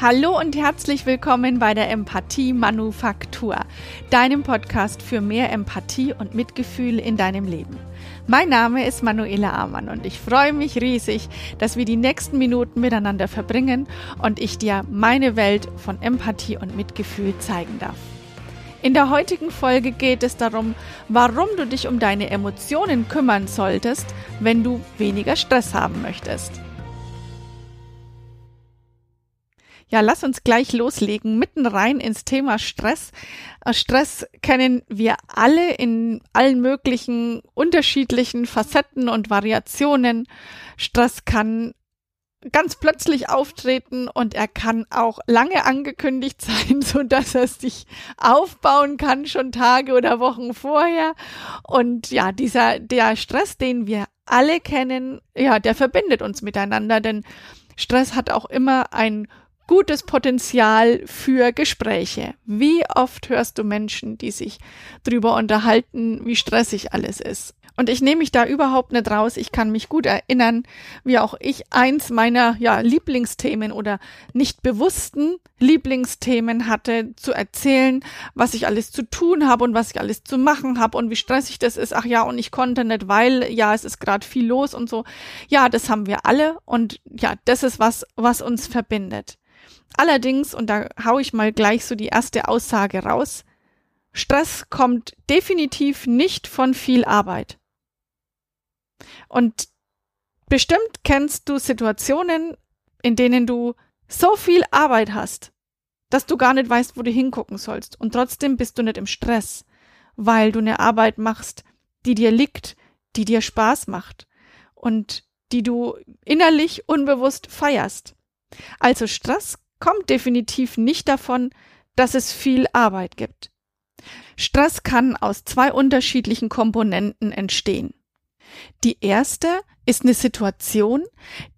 Hallo und herzlich willkommen bei der Empathie Manufaktur, deinem Podcast für mehr Empathie und Mitgefühl in deinem Leben. Mein Name ist Manuela Amann und ich freue mich riesig, dass wir die nächsten Minuten miteinander verbringen und ich dir meine Welt von Empathie und Mitgefühl zeigen darf. In der heutigen Folge geht es darum, warum du dich um deine Emotionen kümmern solltest, wenn du weniger Stress haben möchtest. Ja, lass uns gleich loslegen, mitten rein ins Thema Stress. Äh, Stress kennen wir alle in allen möglichen unterschiedlichen Facetten und Variationen. Stress kann ganz plötzlich auftreten und er kann auch lange angekündigt sein, so dass er sich aufbauen kann, schon Tage oder Wochen vorher. Und ja, dieser, der Stress, den wir alle kennen, ja, der verbindet uns miteinander, denn Stress hat auch immer ein gutes Potenzial für Gespräche. Wie oft hörst du Menschen, die sich drüber unterhalten, wie stressig alles ist? Und ich nehme mich da überhaupt nicht raus. Ich kann mich gut erinnern, wie auch ich eins meiner ja, Lieblingsthemen oder nicht bewussten Lieblingsthemen hatte, zu erzählen, was ich alles zu tun habe und was ich alles zu machen habe und wie stressig das ist. Ach ja, und ich konnte nicht, weil ja, es ist gerade viel los und so. Ja, das haben wir alle und ja, das ist was, was uns verbindet. Allerdings, und da hau ich mal gleich so die erste Aussage raus, Stress kommt definitiv nicht von viel Arbeit. Und bestimmt kennst du Situationen, in denen du so viel Arbeit hast, dass du gar nicht weißt, wo du hingucken sollst. Und trotzdem bist du nicht im Stress, weil du eine Arbeit machst, die dir liegt, die dir Spaß macht und die du innerlich unbewusst feierst. Also Stress kommt definitiv nicht davon, dass es viel Arbeit gibt. Stress kann aus zwei unterschiedlichen Komponenten entstehen. Die erste ist eine Situation,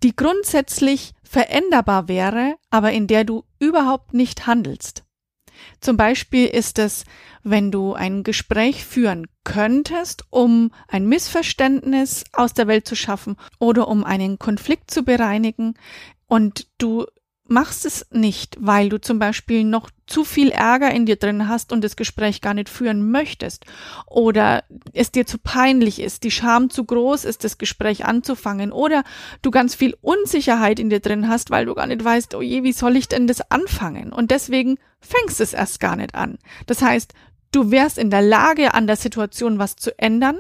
die grundsätzlich veränderbar wäre, aber in der du überhaupt nicht handelst. Zum Beispiel ist es, wenn du ein Gespräch führen könntest, um ein Missverständnis aus der Welt zu schaffen oder um einen Konflikt zu bereinigen und du machst es nicht, weil du zum Beispiel noch zu viel Ärger in dir drin hast und das Gespräch gar nicht führen möchtest oder es dir zu peinlich ist, die Scham zu groß ist, das Gespräch anzufangen oder du ganz viel Unsicherheit in dir drin hast, weil du gar nicht weißt, oh je, wie soll ich denn das anfangen? Und deswegen fängst es erst gar nicht an. Das heißt, du wärst in der Lage, an der Situation was zu ändern,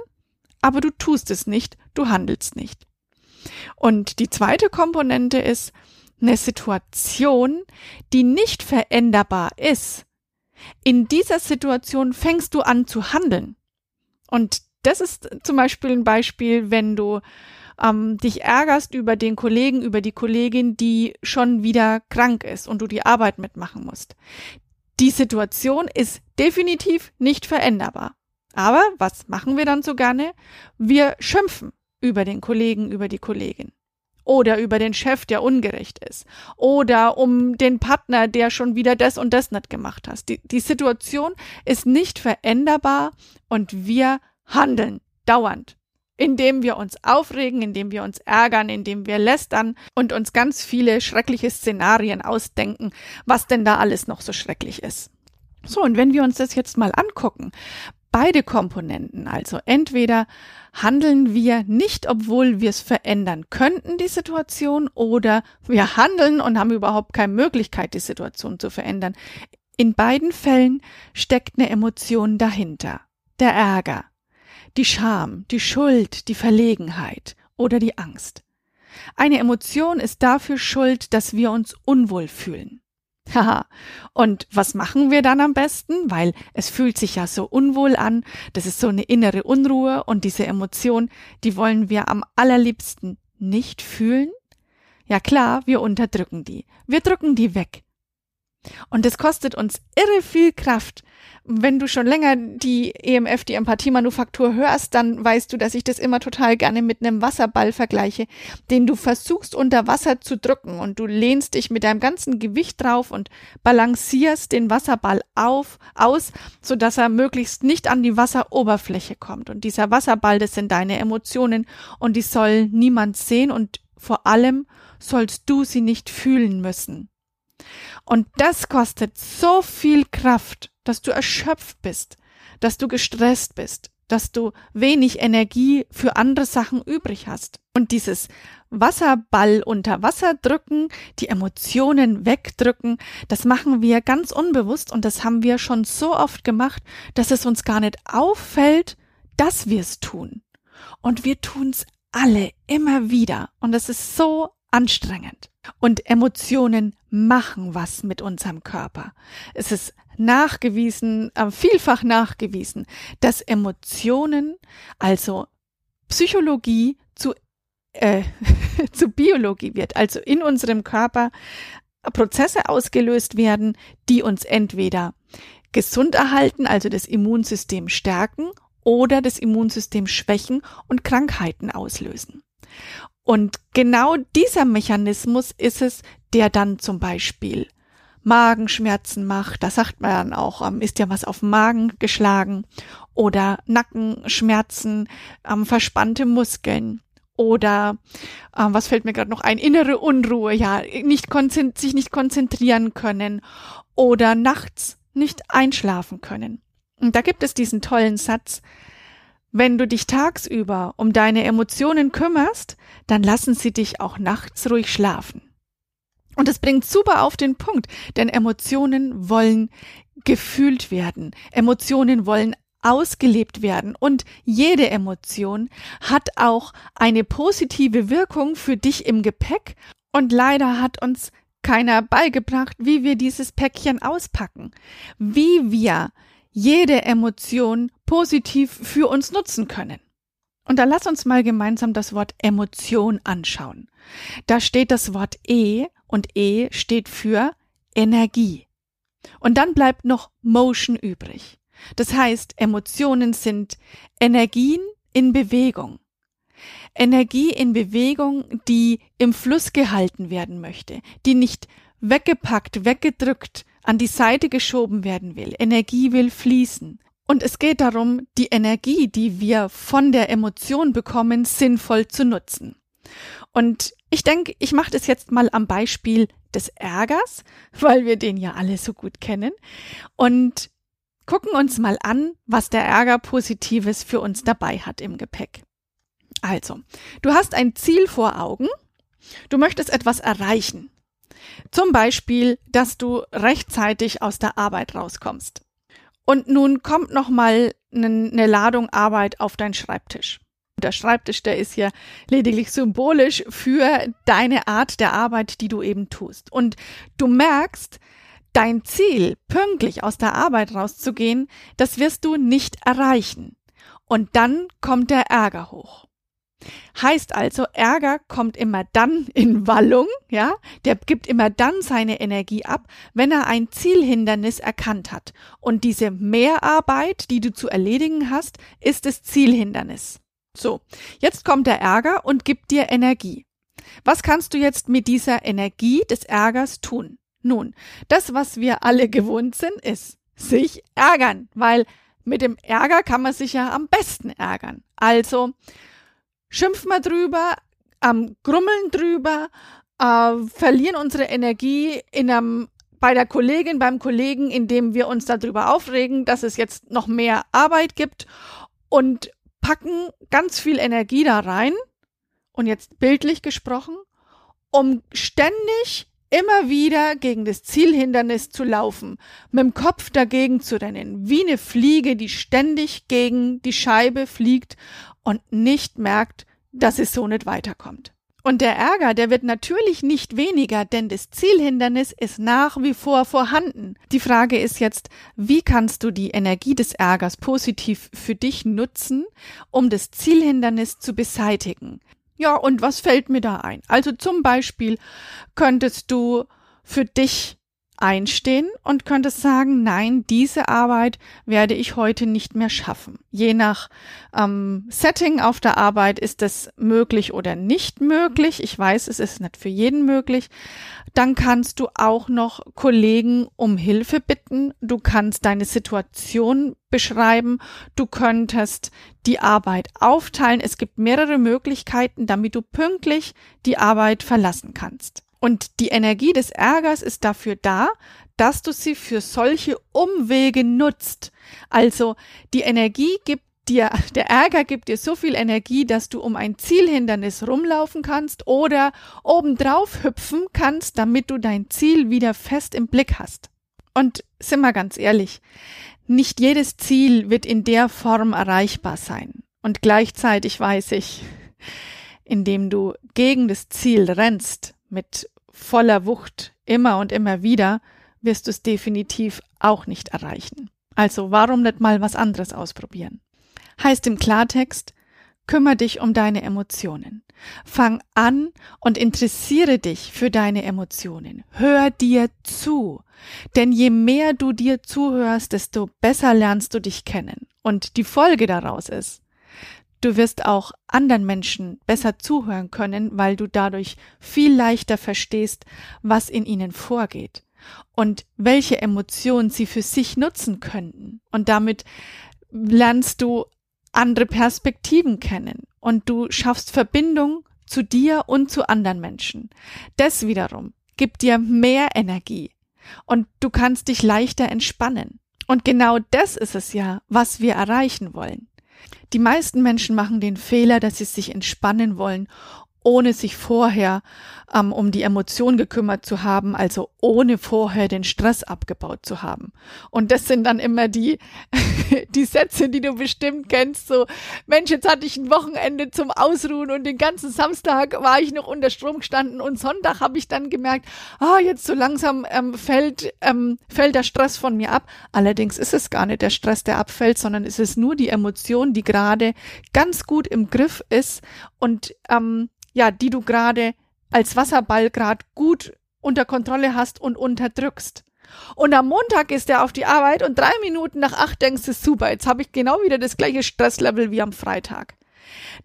aber du tust es nicht, du handelst nicht. Und die zweite Komponente ist, eine Situation, die nicht veränderbar ist, in dieser Situation fängst du an zu handeln. Und das ist zum Beispiel ein Beispiel, wenn du ähm, dich ärgerst über den Kollegen, über die Kollegin, die schon wieder krank ist und du die Arbeit mitmachen musst. Die Situation ist definitiv nicht veränderbar. Aber was machen wir dann so gerne? Wir schimpfen über den Kollegen, über die Kollegin oder über den Chef, der ungerecht ist oder um den Partner, der schon wieder das und das nicht gemacht hat. Die, die Situation ist nicht veränderbar und wir handeln dauernd, indem wir uns aufregen, indem wir uns ärgern, indem wir lästern und uns ganz viele schreckliche Szenarien ausdenken, was denn da alles noch so schrecklich ist. So, und wenn wir uns das jetzt mal angucken, beide Komponenten. Also entweder handeln wir nicht, obwohl wir es verändern könnten, die Situation, oder wir handeln und haben überhaupt keine Möglichkeit, die Situation zu verändern. In beiden Fällen steckt eine Emotion dahinter. Der Ärger, die Scham, die Schuld, die Verlegenheit oder die Angst. Eine Emotion ist dafür schuld, dass wir uns unwohl fühlen. Haha. Und was machen wir dann am besten? Weil es fühlt sich ja so unwohl an. Das ist so eine innere Unruhe und diese Emotion, die wollen wir am allerliebsten nicht fühlen. Ja klar, wir unterdrücken die. Wir drücken die weg. Und es kostet uns irre viel Kraft. Wenn du schon länger die EMF, die Empathiemanufaktur hörst, dann weißt du, dass ich das immer total gerne mit einem Wasserball vergleiche, den du versuchst unter Wasser zu drücken und du lehnst dich mit deinem ganzen Gewicht drauf und balancierst den Wasserball auf, aus, so dass er möglichst nicht an die Wasseroberfläche kommt. Und dieser Wasserball, das sind deine Emotionen und die soll niemand sehen und vor allem sollst du sie nicht fühlen müssen. Und das kostet so viel Kraft, dass du erschöpft bist, dass du gestresst bist, dass du wenig Energie für andere Sachen übrig hast. Und dieses Wasserball unter Wasser drücken, die Emotionen wegdrücken, das machen wir ganz unbewusst und das haben wir schon so oft gemacht, dass es uns gar nicht auffällt, dass wir es tun. Und wir tun's alle immer wieder und es ist so anstrengend. Und Emotionen machen was mit unserem Körper. Es ist nachgewiesen, äh, vielfach nachgewiesen, dass Emotionen, also Psychologie zu, äh, zu Biologie wird, also in unserem Körper Prozesse ausgelöst werden, die uns entweder gesund erhalten, also das Immunsystem stärken, oder das Immunsystem schwächen und Krankheiten auslösen. Und genau dieser Mechanismus ist es, der dann zum Beispiel Magenschmerzen macht. Da sagt man dann auch, ähm, ist ja was auf den Magen geschlagen. Oder Nackenschmerzen, ähm, verspannte Muskeln. Oder ähm, was fällt mir gerade noch ein? Innere Unruhe, ja, nicht sich nicht konzentrieren können. Oder nachts nicht einschlafen können. Und da gibt es diesen tollen Satz, wenn du dich tagsüber um deine Emotionen kümmerst, dann lassen sie dich auch nachts ruhig schlafen. Und es bringt super auf den Punkt, denn Emotionen wollen gefühlt werden. Emotionen wollen ausgelebt werden. Und jede Emotion hat auch eine positive Wirkung für dich im Gepäck. Und leider hat uns keiner beigebracht, wie wir dieses Päckchen auspacken, wie wir jede Emotion positiv für uns nutzen können. Und da lass uns mal gemeinsam das Wort Emotion anschauen. Da steht das Wort E und E steht für Energie. Und dann bleibt noch Motion übrig. Das heißt, Emotionen sind Energien in Bewegung. Energie in Bewegung, die im Fluss gehalten werden möchte, die nicht weggepackt, weggedrückt, an die Seite geschoben werden will. Energie will fließen. Und es geht darum, die Energie, die wir von der Emotion bekommen, sinnvoll zu nutzen. Und ich denke, ich mache das jetzt mal am Beispiel des Ärgers, weil wir den ja alle so gut kennen. Und gucken uns mal an, was der Ärger Positives für uns dabei hat im Gepäck. Also, du hast ein Ziel vor Augen, du möchtest etwas erreichen. Zum Beispiel, dass du rechtzeitig aus der Arbeit rauskommst. Und nun kommt noch mal eine Ladung Arbeit auf deinen Schreibtisch. Der Schreibtisch, der ist ja lediglich symbolisch für deine Art der Arbeit, die du eben tust. Und du merkst, dein Ziel, pünktlich aus der Arbeit rauszugehen, das wirst du nicht erreichen. Und dann kommt der Ärger hoch. Heißt also, Ärger kommt immer dann in Wallung, ja, der gibt immer dann seine Energie ab, wenn er ein Zielhindernis erkannt hat. Und diese Mehrarbeit, die du zu erledigen hast, ist das Zielhindernis. So, jetzt kommt der Ärger und gibt dir Energie. Was kannst du jetzt mit dieser Energie des Ärgers tun? Nun, das, was wir alle gewohnt sind, ist sich ärgern, weil mit dem Ärger kann man sich ja am besten ärgern. Also, schimpfen wir drüber, ähm, grummeln drüber, äh, verlieren unsere Energie in einem bei der Kollegin, beim Kollegen, indem wir uns darüber aufregen, dass es jetzt noch mehr Arbeit gibt und packen ganz viel Energie da rein und jetzt bildlich gesprochen, um ständig immer wieder gegen das Zielhindernis zu laufen, mit dem Kopf dagegen zu rennen, wie eine Fliege, die ständig gegen die Scheibe fliegt und nicht merkt, dass es so nicht weiterkommt. Und der Ärger, der wird natürlich nicht weniger, denn das Zielhindernis ist nach wie vor vorhanden. Die Frage ist jetzt, wie kannst du die Energie des Ärgers positiv für dich nutzen, um das Zielhindernis zu beseitigen? Ja, und was fällt mir da ein? Also zum Beispiel könntest du für dich einstehen und könntest sagen, nein, diese Arbeit werde ich heute nicht mehr schaffen. Je nach ähm, Setting auf der Arbeit ist es möglich oder nicht möglich. Ich weiß, es ist nicht für jeden möglich. Dann kannst du auch noch Kollegen um Hilfe bitten. Du kannst deine Situation beschreiben. Du könntest die Arbeit aufteilen. Es gibt mehrere Möglichkeiten, damit du pünktlich die Arbeit verlassen kannst. Und die Energie des Ärgers ist dafür da, dass du sie für solche Umwege nutzt. Also die Energie gibt dir, der Ärger gibt dir so viel Energie, dass du um ein Zielhindernis rumlaufen kannst oder obendrauf hüpfen kannst, damit du dein Ziel wieder fest im Blick hast. Und sind wir ganz ehrlich, nicht jedes Ziel wird in der Form erreichbar sein. Und gleichzeitig weiß ich, indem du gegen das Ziel rennst, mit voller Wucht, immer und immer wieder, wirst du es definitiv auch nicht erreichen. Also warum nicht mal was anderes ausprobieren? heißt im Klartext, kümmere dich um deine Emotionen. Fang an und interessiere dich für deine Emotionen. Hör dir zu. Denn je mehr du dir zuhörst, desto besser lernst du dich kennen. Und die Folge daraus ist, du wirst auch anderen Menschen besser zuhören können, weil du dadurch viel leichter verstehst, was in ihnen vorgeht und welche Emotionen sie für sich nutzen könnten. Und damit lernst du andere Perspektiven kennen und du schaffst Verbindung zu dir und zu anderen Menschen. Das wiederum gibt dir mehr Energie und du kannst dich leichter entspannen. Und genau das ist es ja, was wir erreichen wollen. Die meisten Menschen machen den Fehler, dass sie sich entspannen wollen ohne sich vorher ähm, um die Emotion gekümmert zu haben, also ohne vorher den Stress abgebaut zu haben. Und das sind dann immer die, die Sätze, die du bestimmt kennst, so, Mensch, jetzt hatte ich ein Wochenende zum Ausruhen und den ganzen Samstag war ich noch unter Strom gestanden und Sonntag habe ich dann gemerkt, ah, jetzt so langsam ähm, fällt, ähm, fällt der Stress von mir ab. Allerdings ist es gar nicht der Stress, der abfällt, sondern es ist nur die Emotion, die gerade ganz gut im Griff ist und ähm, ja, die du gerade als Wasserball gerade gut unter Kontrolle hast und unterdrückst. Und am Montag ist er auf die Arbeit und drei Minuten nach acht denkst du, super, jetzt habe ich genau wieder das gleiche Stresslevel wie am Freitag.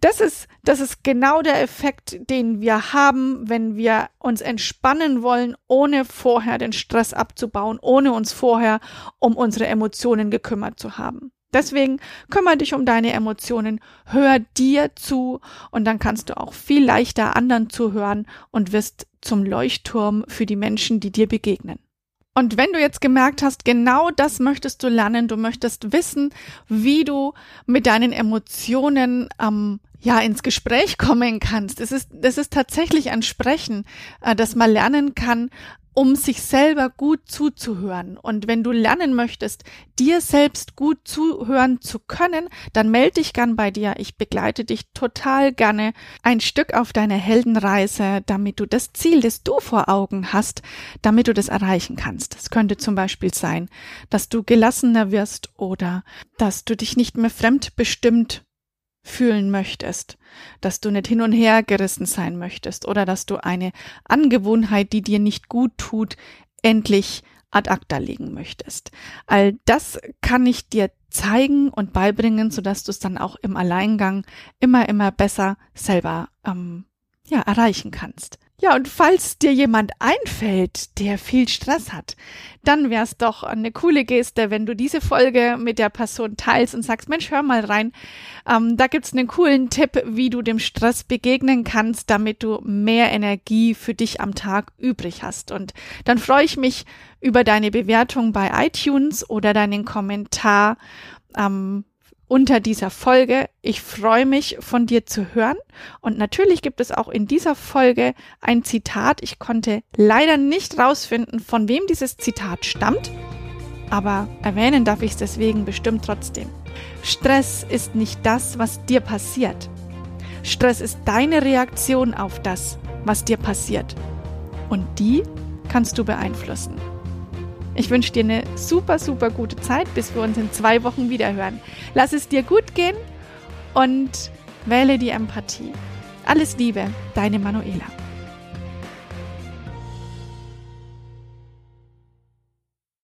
Das ist, das ist genau der Effekt, den wir haben, wenn wir uns entspannen wollen, ohne vorher den Stress abzubauen, ohne uns vorher um unsere Emotionen gekümmert zu haben. Deswegen kümmere dich um deine Emotionen, hör dir zu und dann kannst du auch viel leichter anderen zuhören und wirst zum Leuchtturm für die Menschen, die dir begegnen. Und wenn du jetzt gemerkt hast, genau das möchtest du lernen, du möchtest wissen, wie du mit deinen Emotionen ähm, ja ins Gespräch kommen kannst. Es ist, das ist tatsächlich ein Sprechen, äh, das man lernen kann, um sich selber gut zuzuhören. Und wenn du lernen möchtest, dir selbst gut zuhören zu können, dann melde dich gern bei dir. Ich begleite dich total gerne ein Stück auf deine Heldenreise, damit du das Ziel, das du vor Augen hast, damit du das erreichen kannst. Es könnte zum Beispiel sein, dass du gelassener wirst oder dass du dich nicht mehr fremdbestimmt fühlen möchtest, dass du nicht hin und her gerissen sein möchtest oder dass du eine Angewohnheit, die dir nicht gut tut, endlich ad acta legen möchtest. All das kann ich dir zeigen und beibringen, sodass du es dann auch im Alleingang immer, immer besser selber ähm, ja, erreichen kannst. Ja, und falls dir jemand einfällt, der viel Stress hat, dann wär's doch eine coole Geste, wenn du diese Folge mit der Person teilst und sagst, Mensch, hör mal rein. Ähm, da gibt's einen coolen Tipp, wie du dem Stress begegnen kannst, damit du mehr Energie für dich am Tag übrig hast. Und dann freue ich mich über deine Bewertung bei iTunes oder deinen Kommentar. Ähm, unter dieser Folge. Ich freue mich, von dir zu hören. Und natürlich gibt es auch in dieser Folge ein Zitat. Ich konnte leider nicht rausfinden, von wem dieses Zitat stammt. Aber erwähnen darf ich es deswegen bestimmt trotzdem. Stress ist nicht das, was dir passiert. Stress ist deine Reaktion auf das, was dir passiert. Und die kannst du beeinflussen. Ich wünsche dir eine super, super gute Zeit, bis wir uns in zwei Wochen wieder hören. Lass es dir gut gehen und wähle die Empathie. Alles Liebe, deine Manuela.